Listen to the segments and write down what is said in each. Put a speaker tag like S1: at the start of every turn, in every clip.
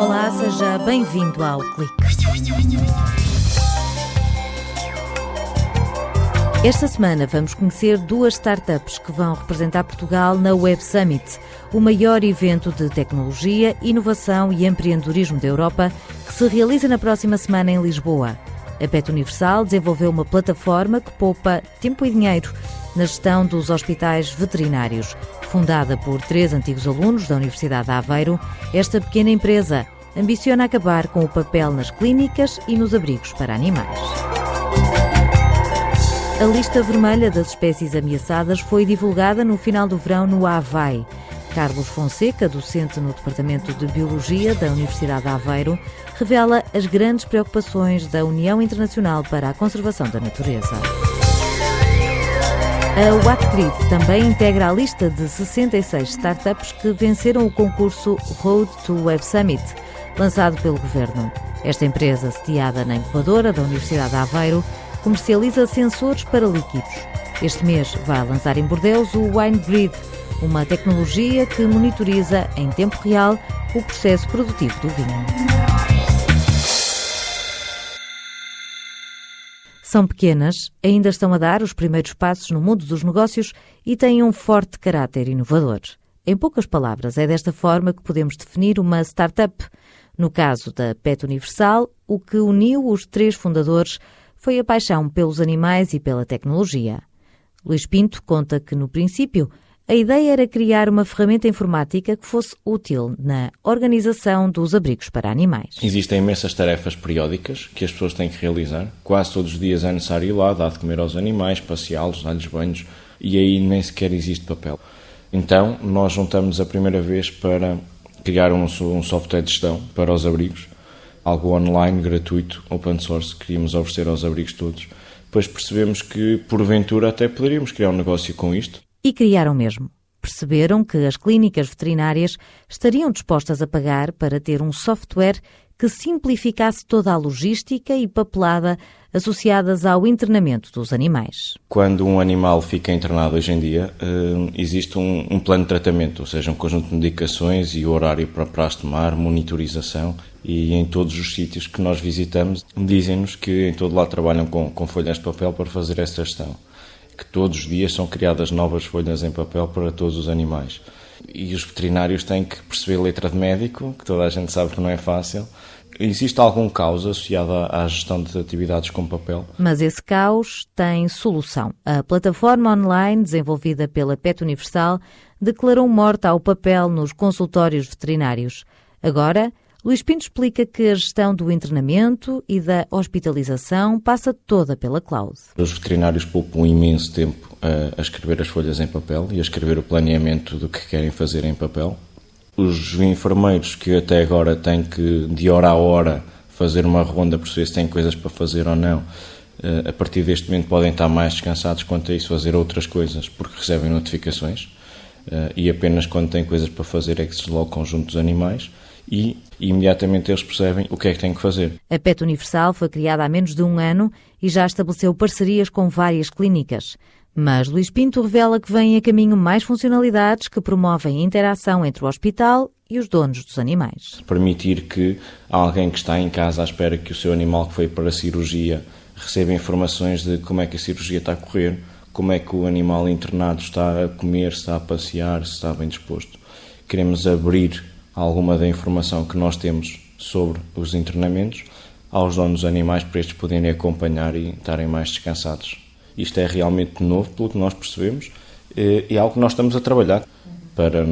S1: Olá, seja bem-vindo ao Clique. Esta semana vamos conhecer duas startups que vão representar Portugal na Web Summit, o maior evento de tecnologia, inovação e empreendedorismo da Europa, que se realiza na próxima semana em Lisboa. A PET Universal desenvolveu uma plataforma que poupa tempo e dinheiro na gestão dos hospitais veterinários. Fundada por três antigos alunos da Universidade de Aveiro, esta pequena empresa ambiciona acabar com o papel nas clínicas e nos abrigos para animais. A lista vermelha das espécies ameaçadas foi divulgada no final do verão no Havaí. Carlos Fonseca, docente no Departamento de Biologia da Universidade de Aveiro, revela as grandes preocupações da União Internacional para a Conservação da Natureza. A WattGrid também integra a lista de 66 startups que venceram o concurso Road to Web Summit, lançado pelo governo. Esta empresa, sediada na incubadora da Universidade de Aveiro, comercializa sensores para líquidos. Este mês vai lançar em Bordeus o WineGrid, uma tecnologia que monitoriza em tempo real o processo produtivo do vinho. São pequenas, ainda estão a dar os primeiros passos no mundo dos negócios e têm um forte caráter inovador. Em poucas palavras, é desta forma que podemos definir uma startup. No caso da PET Universal, o que uniu os três fundadores foi a paixão pelos animais e pela tecnologia. Luís Pinto conta que, no princípio, a ideia era criar uma ferramenta informática que fosse útil na organização dos abrigos para animais.
S2: Existem imensas tarefas periódicas que as pessoas têm que realizar. Quase todos os dias é necessário ir lá, dar de comer aos animais, passeá-los, dar-lhes banhos e aí nem sequer existe papel. Então, nós juntamos a primeira vez para criar um, um software de gestão para os abrigos algo online, gratuito, open source, que queríamos oferecer aos abrigos todos. Depois percebemos que, porventura, até poderíamos criar um negócio com isto.
S1: E criaram mesmo. Perceberam que as clínicas veterinárias estariam dispostas a pagar para ter um software que simplificasse toda a logística e papelada associadas ao internamento dos animais.
S2: Quando um animal fica internado hoje em dia, eh, existe um, um plano de tratamento, ou seja, um conjunto de medicações e horário para, para tomar, monitorização e em todos os sítios que nós visitamos dizem-nos que em todo lado trabalham com, com folhas de papel para fazer esta gestão, que todos os dias são criadas novas folhas em papel para todos os animais. E os veterinários têm que perceber letra de médico, que toda a gente sabe que não é fácil, Existe algum caos associado à gestão de atividades com papel?
S1: Mas esse caos tem solução. A plataforma online desenvolvida pela PET Universal declarou morta ao papel nos consultórios veterinários. Agora, Luís Pinto explica que a gestão do internamento e da hospitalização passa toda pela cloud.
S2: Os veterinários poupam imenso tempo a, a escrever as folhas em papel e a escrever o planeamento do que querem fazer em papel os enfermeiros que até agora têm que, de hora a hora, fazer uma ronda por se têm coisas para fazer ou não, eh, a partir deste momento podem estar mais descansados quanto a isso, fazer outras coisas, porque recebem notificações eh, e apenas quando têm coisas para fazer é que se desloca o conjunto dos animais e imediatamente eles percebem o que é que têm que fazer.
S1: A PET Universal foi criada há menos de um ano e já estabeleceu parcerias com várias clínicas. Mas Luís Pinto revela que vêm a caminho mais funcionalidades que promovem a interação entre o hospital e os donos dos animais.
S2: Permitir que alguém que está em casa à espera que o seu animal que foi para a cirurgia receba informações de como é que a cirurgia está a correr, como é que o animal internado está a comer, se está a passear, se está bem disposto. Queremos abrir alguma da informação que nós temos sobre os internamentos aos donos dos animais para estes poderem acompanhar e estarem mais descansados. Isto é realmente novo, pelo que nós percebemos, e é algo que nós estamos a trabalhar para,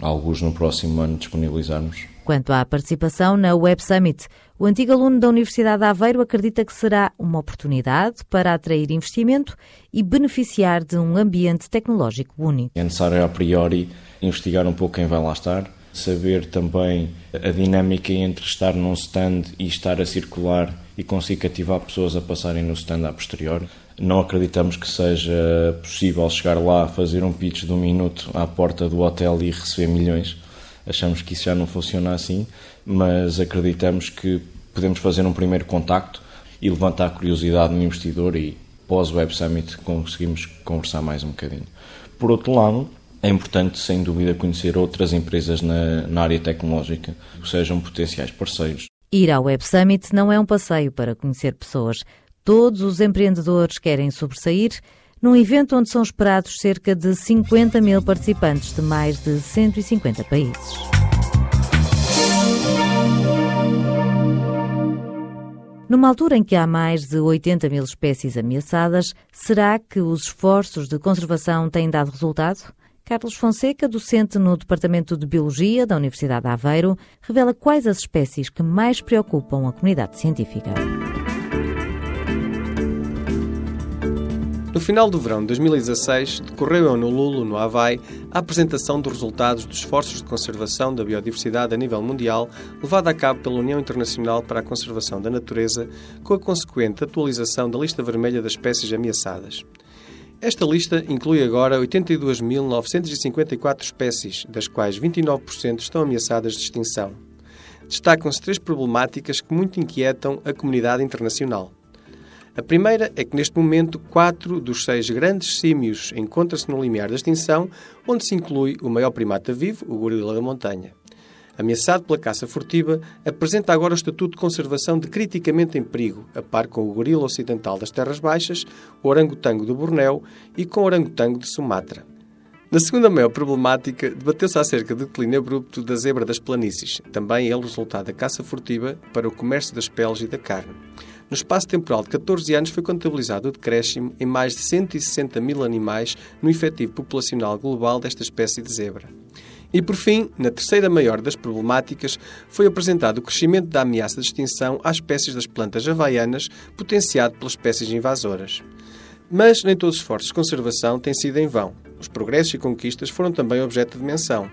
S2: alguns no próximo ano, disponibilizarmos.
S1: Quanto à participação na Web Summit, o antigo aluno da Universidade de Aveiro acredita que será uma oportunidade para atrair investimento e beneficiar de um ambiente tecnológico único.
S2: É necessário, a priori, investigar um pouco quem vai lá estar, saber também a dinâmica entre estar num stand e estar a circular e conseguir cativar pessoas a passarem no stand a posterior. Não acreditamos que seja possível chegar lá, fazer um pitch de um minuto à porta do hotel e receber milhões. Achamos que isso já não funciona assim, mas acreditamos que podemos fazer um primeiro contacto e levantar a curiosidade no investidor e pós-Web Summit conseguimos conversar mais um bocadinho. Por outro lado, É importante, sem dúvida, conhecer outras empresas na, na área tecnológica que sejam potenciais parceiros.
S1: Ir ao Web Summit não é um passeio para conhecer pessoas. Todos os empreendedores querem sobressair num evento onde são esperados cerca de 50 mil participantes de mais de 150 países. Numa altura em que há mais de 80 mil espécies ameaçadas, será que os esforços de conservação têm dado resultado? Carlos Fonseca, docente no Departamento de Biologia da Universidade de Aveiro, revela quais as espécies que mais preocupam a comunidade científica.
S3: No final do verão de 2016, decorreu em Honolulu, no Havaí, a apresentação dos resultados dos esforços de conservação da biodiversidade a nível mundial, levada a cabo pela União Internacional para a Conservação da Natureza, com a consequente atualização da lista vermelha das espécies ameaçadas. Esta lista inclui agora 82.954 espécies, das quais 29% estão ameaçadas de extinção. Destacam-se três problemáticas que muito inquietam a comunidade internacional. A primeira é que, neste momento, quatro dos seis grandes símios encontram-se no limiar da extinção, onde se inclui o maior primata vivo, o gorila da montanha ameaçado pela caça furtiva, apresenta agora o estatuto de conservação de criticamente em perigo, a par com o gorila ocidental das Terras Baixas, o orangotango do Bornéu e com o orangotango de Sumatra. Na segunda maior problemática, debateu-se acerca do declínio abrupto da zebra das planícies, também ele resultado da caça furtiva para o comércio das peles e da carne. No espaço temporal de 14 anos foi contabilizado o decréscimo em mais de 160 mil animais no efetivo populacional global desta espécie de zebra. E por fim, na terceira maior das problemáticas, foi apresentado o crescimento da ameaça de extinção às espécies das plantas havaianas, potenciado pelas espécies invasoras. Mas nem todos os esforços de conservação têm sido em vão. Os progressos e conquistas foram também objeto de menção.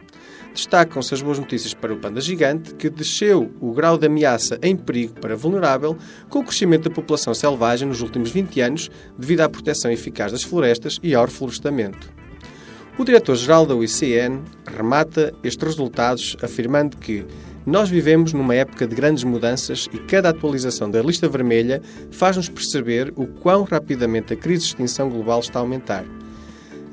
S3: Destacam-se as boas notícias para o panda gigante, que desceu o grau de ameaça em perigo para vulnerável com o crescimento da população selvagem nos últimos 20 anos, devido à proteção eficaz das florestas e ao reflorestamento. O diretor-geral da UICN remata estes resultados afirmando que nós vivemos numa época de grandes mudanças e cada atualização da lista vermelha faz-nos perceber o quão rapidamente a crise de extinção global está a aumentar.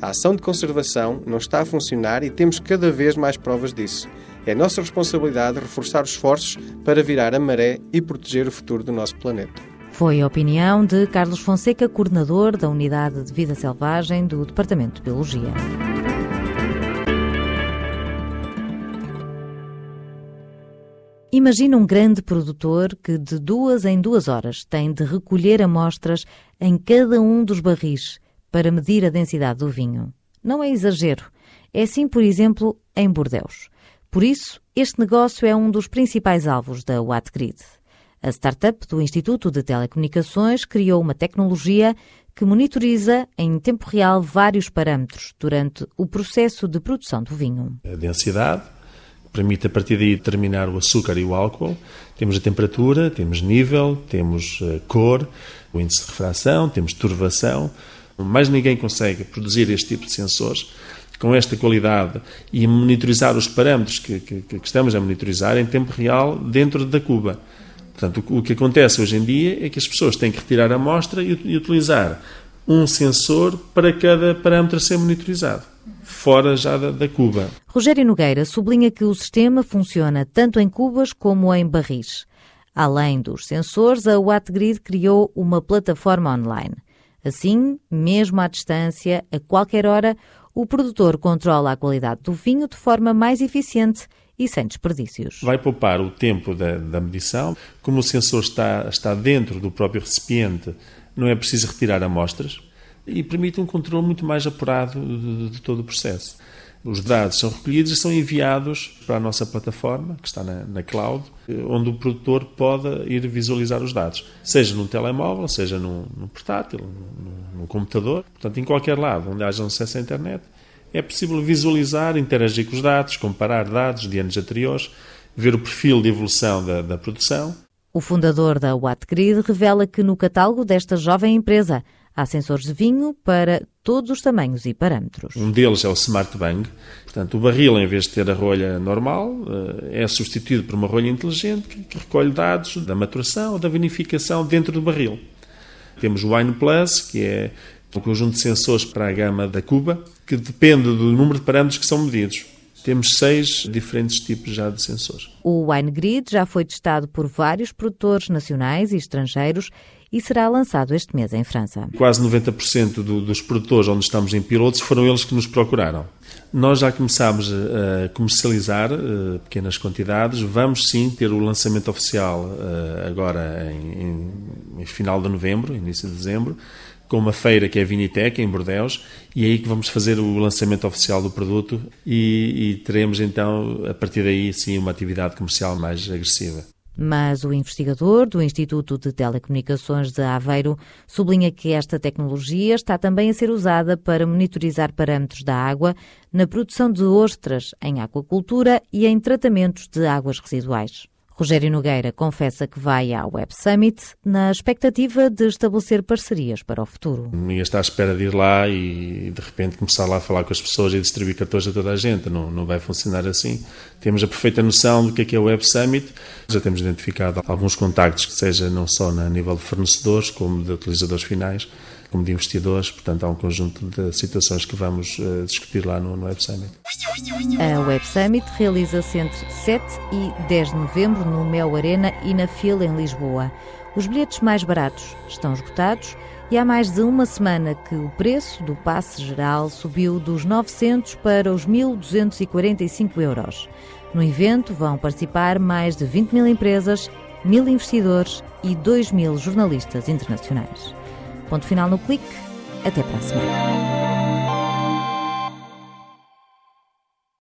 S3: A ação de conservação não está a funcionar e temos cada vez mais provas disso. É nossa responsabilidade reforçar os esforços para virar a maré e proteger o futuro do nosso planeta.
S1: Foi a opinião de Carlos Fonseca, coordenador da Unidade de Vida Selvagem do Departamento de Biologia. Imagina um grande produtor que, de duas em duas horas, tem de recolher amostras em cada um dos barris para medir a densidade do vinho. Não é exagero. É assim, por exemplo, em Bordeus. Por isso, este negócio é um dos principais alvos da Wattgrid. A startup do Instituto de Telecomunicações criou uma tecnologia que monitoriza em tempo real vários parâmetros durante o processo de produção do vinho.
S4: A densidade, permite a partir daí determinar o açúcar e o álcool. Temos a temperatura, temos nível, temos eh, cor, o índice de refração, temos turvação. Mais ninguém consegue produzir este tipo de sensores com esta qualidade e monitorizar os parâmetros que, que, que estamos a monitorizar em tempo real dentro da cuba. Portanto, o que acontece hoje em dia é que as pessoas têm que retirar a amostra e, e utilizar um sensor para cada parâmetro a ser monitorizado fora já da, da, cuba.
S1: Rogério Nogueira sublinha que o sistema funciona tanto em cubas como em barris. Além dos sensores, a Wattgrid criou uma plataforma online. Assim, mesmo à distância, a qualquer hora, o produtor controla a qualidade do vinho de forma mais eficiente e sem desperdícios.
S4: Vai poupar o tempo da, da medição. Como o sensor está, está dentro do próprio recipiente, não é preciso retirar amostras e permite um controle muito mais apurado de, de todo o processo. Os dados são recolhidos e são enviados para a nossa plataforma, que está na, na, cloud, onde o produtor pode ir visualizar os dados, seja num telemóvel, seja num, num portátil, num, num, computador. Portanto, em qualquer lado onde haja acesso à internet, é possível visualizar, interagir com os dados, comparar dados de anos anteriores, ver o perfil de evolução da, da produção.
S1: O fundador da Wattgrid revela que no catálogo desta jovem empresa Há sensores de vinho para todos os tamanhos e parâmetros.
S4: Um deles é o Smart Bang. Portanto, o barril, em vez de ter a rolha normal, eh, é substituído por uma rolha inteligente que recolhe dados da maturação ou da vinificação dentro do barril. Temos o Wine Plus, que é um conjunto de sensores para a gama da Cuba, que depende do número de parâmetros que são medidos. Temos seis diferentes tipos já de sensores.
S1: O WineGrid já foi testado por vários produtores nacionais e estrangeiros e será lançado este mês em França.
S4: Quase 90% do, dos produtores onde estamos em pilotos foram eles que nos procuraram. Nós já começámos a comercializar uh, pequenas quantidades. Vamos sim ter o lançamento oficial uh, agora em, em final de novembro, início de dezembro com uma feira que é a Vinitec, em Bordeus, e é aí que vamos fazer o lançamento oficial do produto e, e teremos então, a partir daí, sim, uma atividade comercial mais agressiva.
S1: Mas o investigador do Instituto de Telecomunicações de Aveiro sublinha que esta tecnologia está também a ser usada para monitorizar parâmetros da água na produção de ostras em aquacultura e em tratamentos de águas residuais. Rogério Nogueira confessa que vai à Web Summit na expectativa de estabelecer parcerias para o futuro.
S4: Ia estar à espera de ir lá e de repente começar lá a falar com as pessoas e distribuir cartões a toda a gente. Não, não vai funcionar assim. Temos a perfeita noção do que é, que é o Web Summit. Já temos identificado alguns contactos que seja não só a nível de fornecedores como de utilizadores finais como de investidores, portanto há um conjunto de situações que vamos uh, discutir lá no, no Web Summit.
S1: A Web Summit realiza-se entre 7 e 10 de novembro no Mel Arena e na Fila em Lisboa. Os bilhetes mais baratos estão esgotados e há mais de uma semana que o preço do passe geral subiu dos 900 para os 1.245 euros. No evento vão participar mais de 20 mil empresas, mil investidores e 2 mil jornalistas internacionais. Ponto final no clique. Até para a semana.